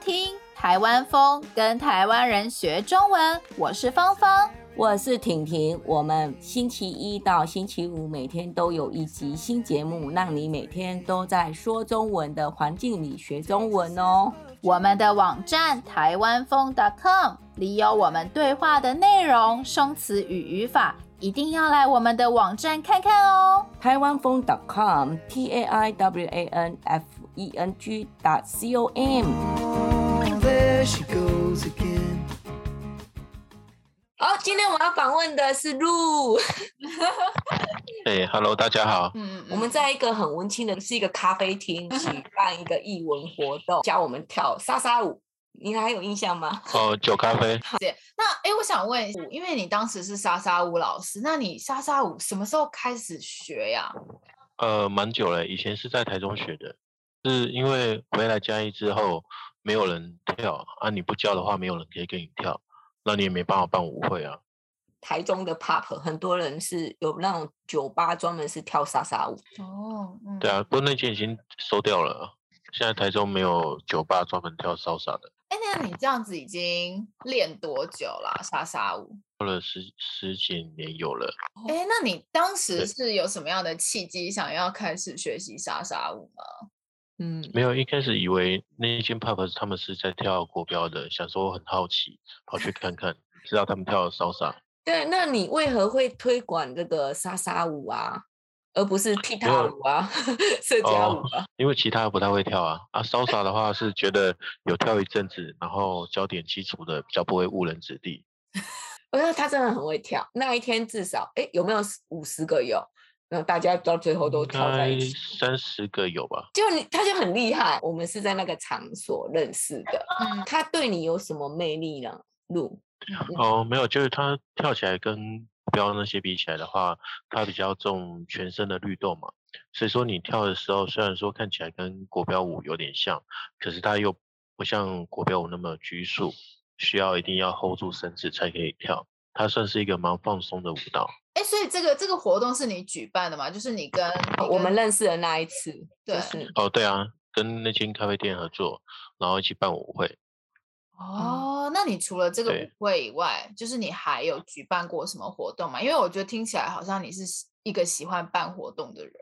听台湾风，跟台湾人学中文。我是芳芳，我是婷婷。我们星期一到星期五每天都有一集新节目，让你每天都在说中文的环境里学中文哦。我们的网站台湾风 .com 里有我们对话的内容、生词与语法，一定要来我们的网站看看哦。台湾风 .com T A I W A N F E N G 好，今天我要访问的是陆。哎，Hello，大家好。嗯，我们在一个很温馨的，是一个咖啡厅举办一个艺文活动，教我们跳莎莎舞。你还有印象吗？哦，酒咖啡。对，那哎，我想问，因为你当时是莎莎舞老师，那你莎莎舞什么时候开始学呀？呃，蛮久了，以前是在台中学的，是因为回来嘉义之后。没有人跳啊！你不教的话，没有人可以跟你跳，那你也没办法办舞会啊。台中的 pub 很多人是有那种酒吧，专门是跳莎莎舞。哦，嗯、对啊，不过那间已经收掉了。现在台中没有酒吧专门跳莎莎的。哎，那你这样子已经练多久了？莎莎舞？跳了十十几年有了。哎，那你当时是有什么样的契机，想要开始学习莎莎舞吗？嗯，没有，一开始以为那一间 pub 他们是在跳国标的，想说很好奇，跑去看看，知道他们跳莎莎。对，那你为何会推广这个莎莎舞啊，而不是踢踏舞啊、社交舞啊、哦？因为其他不太会跳啊。啊，莎莎的话是觉得有跳一阵子，然后教点基础的，比较不会误人子弟。我觉得他真的很会跳，那一天至少，哎，有没有五十个有？那大家到最后都跳在一起，三十个有吧？就你，他就很厉害。我们是在那个场所认识的。嗯，他对你有什么魅力呢？路？哦，没有，就是他跳起来跟标那些比起来的话，他比较重全身的律动嘛。所以说你跳的时候，虽然说看起来跟国标舞有点像，可是他又不像国标舞那么拘束，需要一定要 hold 住身子才可以跳。它算是一个蛮放松的舞蹈。哎，所以这个这个活动是你举办的吗？就是你跟，你跟我们认识的那一次，对，就是、哦，对啊，跟那间咖啡店合作，然后一起办舞会。哦，那你除了这个舞会以外，就是你还有举办过什么活动吗？因为我觉得听起来好像你是一个喜欢办活动的人，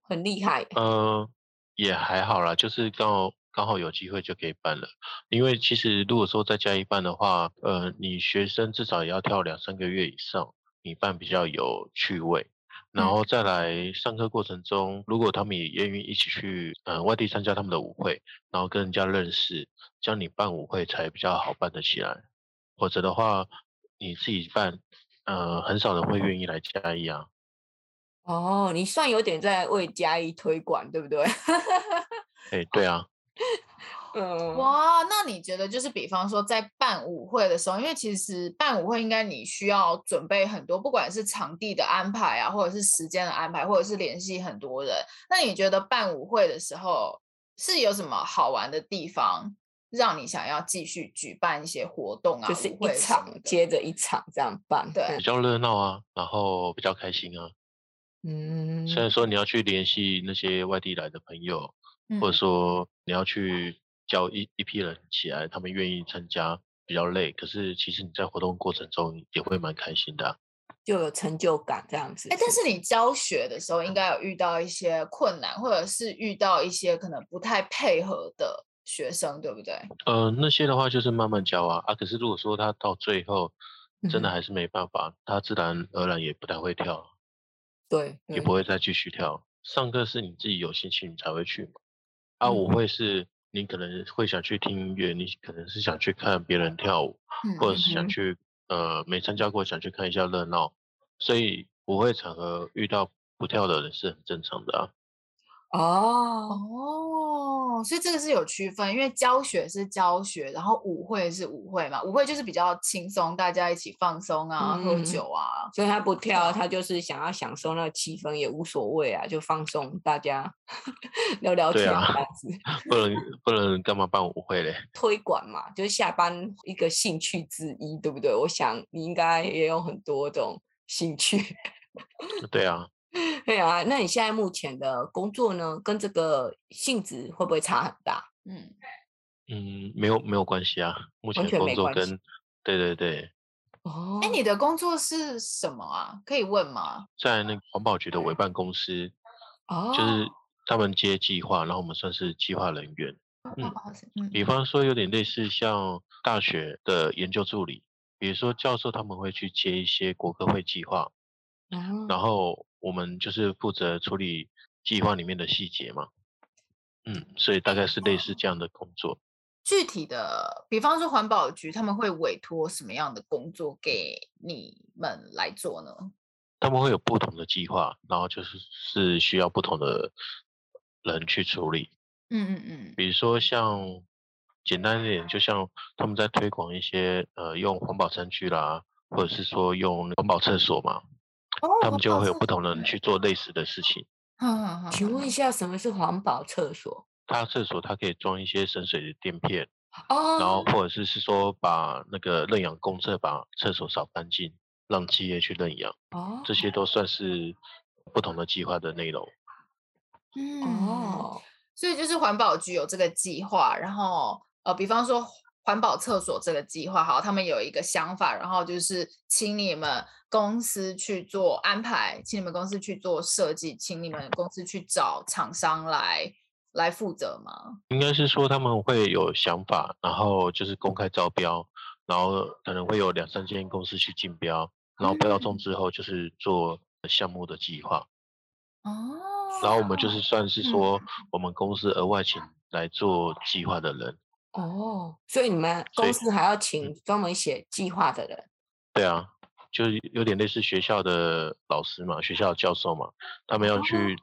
很厉害。嗯、呃，也还好啦，就是刚好。刚好有机会就可以办了，因为其实如果说在家一办的话，呃，你学生至少也要跳两三个月以上，你办比较有趣味。然后再来上课过程中，如果他们也愿意一起去呃外地参加他们的舞会，然后跟人家认识，这样你办舞会才比较好办得起来。否则的话，你自己办，呃，很少人会愿意来嘉义啊。哦，你算有点在为嘉义推广，对不对？哎，对啊。嗯，哇，那你觉得就是比方说在办舞会的时候，因为其实办舞会应该你需要准备很多，不管是场地的安排啊，或者是时间的安排，或者是联系很多人。那你觉得办舞会的时候是有什么好玩的地方，让你想要继续举办一些活动啊？就是一场接着一场这样办，对，比较热闹啊，然后比较开心啊。嗯，虽然说你要去联系那些外地来的朋友。或者说你要去叫一一批人起来，他们愿意参加，比较累。可是其实你在活动过程中也会蛮开心的，就有成就感这样子。哎，但是你教学的时候应该有遇到一些困难，或者是遇到一些可能不太配合的学生，对不对？呃，那些的话就是慢慢教啊啊。可是如果说他到最后真的还是没办法，嗯、他自然而然也不太会跳，对，也不会再继续跳。上课是你自己有兴趣你才会去嘛。啊，舞会是你可能会想去听音乐，你可能是想去看别人跳舞，嗯、或者是想去呃没参加过想去看一下热闹，所以舞会场合遇到不跳的人是很正常的啊。哦哦，所以这个是有区分，因为教学是教学，然后舞会是舞会嘛。舞会就是比较轻松，大家一起放松啊，嗯、喝酒啊。所以他不跳，他就是想要享受那个气氛，也无所谓啊，就放松，大家 聊聊天这样子。啊、不能 不能干嘛办舞会嘞？推广嘛，就是下班一个兴趣之一，对不对？我想你应该也有很多种兴趣。对啊。对啊，那你现在目前的工作呢，跟这个性质会不会差很大？嗯，嗯，没有没有关系啊，目前工作跟对对对。哦，哎，你的工作是什么啊？可以问吗？在那个环保局的委办公司，哦，就是他们接计划，然后我们算是计划人员。嗯，嗯，比方说有点类似像大学的研究助理，比如说教授他们会去接一些国科会计划，哦，然后我们就是负责处理计划里面的细节嘛。嗯，所以大概是类似这样的工作。具体的，比方说环保局，他们会委托什么样的工作给你们来做呢？他们会有不同的计划，然后就是是需要不同的人去处理。嗯嗯嗯。比如说像简单一点，就像他们在推广一些呃用环保餐具啦，或者是说用环保厕所嘛，哦，他们就会有不同的人去做类似的事情。嗯，请问一下，什么是环保厕所？它厕所它可以装一些省水的垫片，哦，然后或者是是说把那个认养公厕把厕所扫干净，让企业去认养，哦，这些都算是不同的计划的内容。嗯，哦，所以就是环保局有这个计划，然后呃，比方说环保厕所这个计划，好，他们有一个想法，然后就是请你们公司去做安排，请你们公司去做设计，请你们公司去找厂商来。来负责吗？应该是说他们会有想法，然后就是公开招标，然后可能会有两三间公司去竞标，然后标到中之后就是做项目的计划。哦。然后我们就是算是说我们公司额外请来做计划的人。哦，所以你们公司还要请专门写计划的人？对啊，就是有点类似学校的老师嘛，学校的教授嘛，他们要去。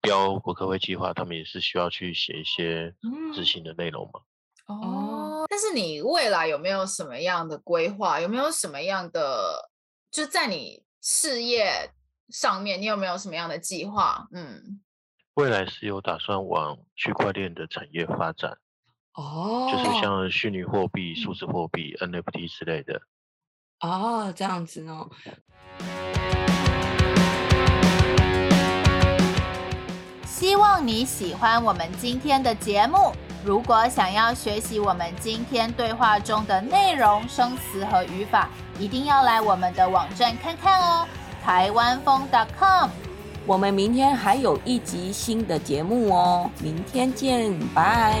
标国科会计划，他们也是需要去写一些执行的内容嘛。哦，但是你未来有没有什么样的规划？有没有什么样的，就在你事业上面，你有没有什么样的计划？嗯，未来是有打算往区块链的产业发展。哦，就是像虚拟货币、数字货币、NFT 之类的。哦，这样子哦。希望你喜欢我们今天的节目。如果想要学习我们今天对话中的内容、生词和语法，一定要来我们的网站看看哦，台湾风 .com。我们明天还有一集新的节目哦，明天见，拜。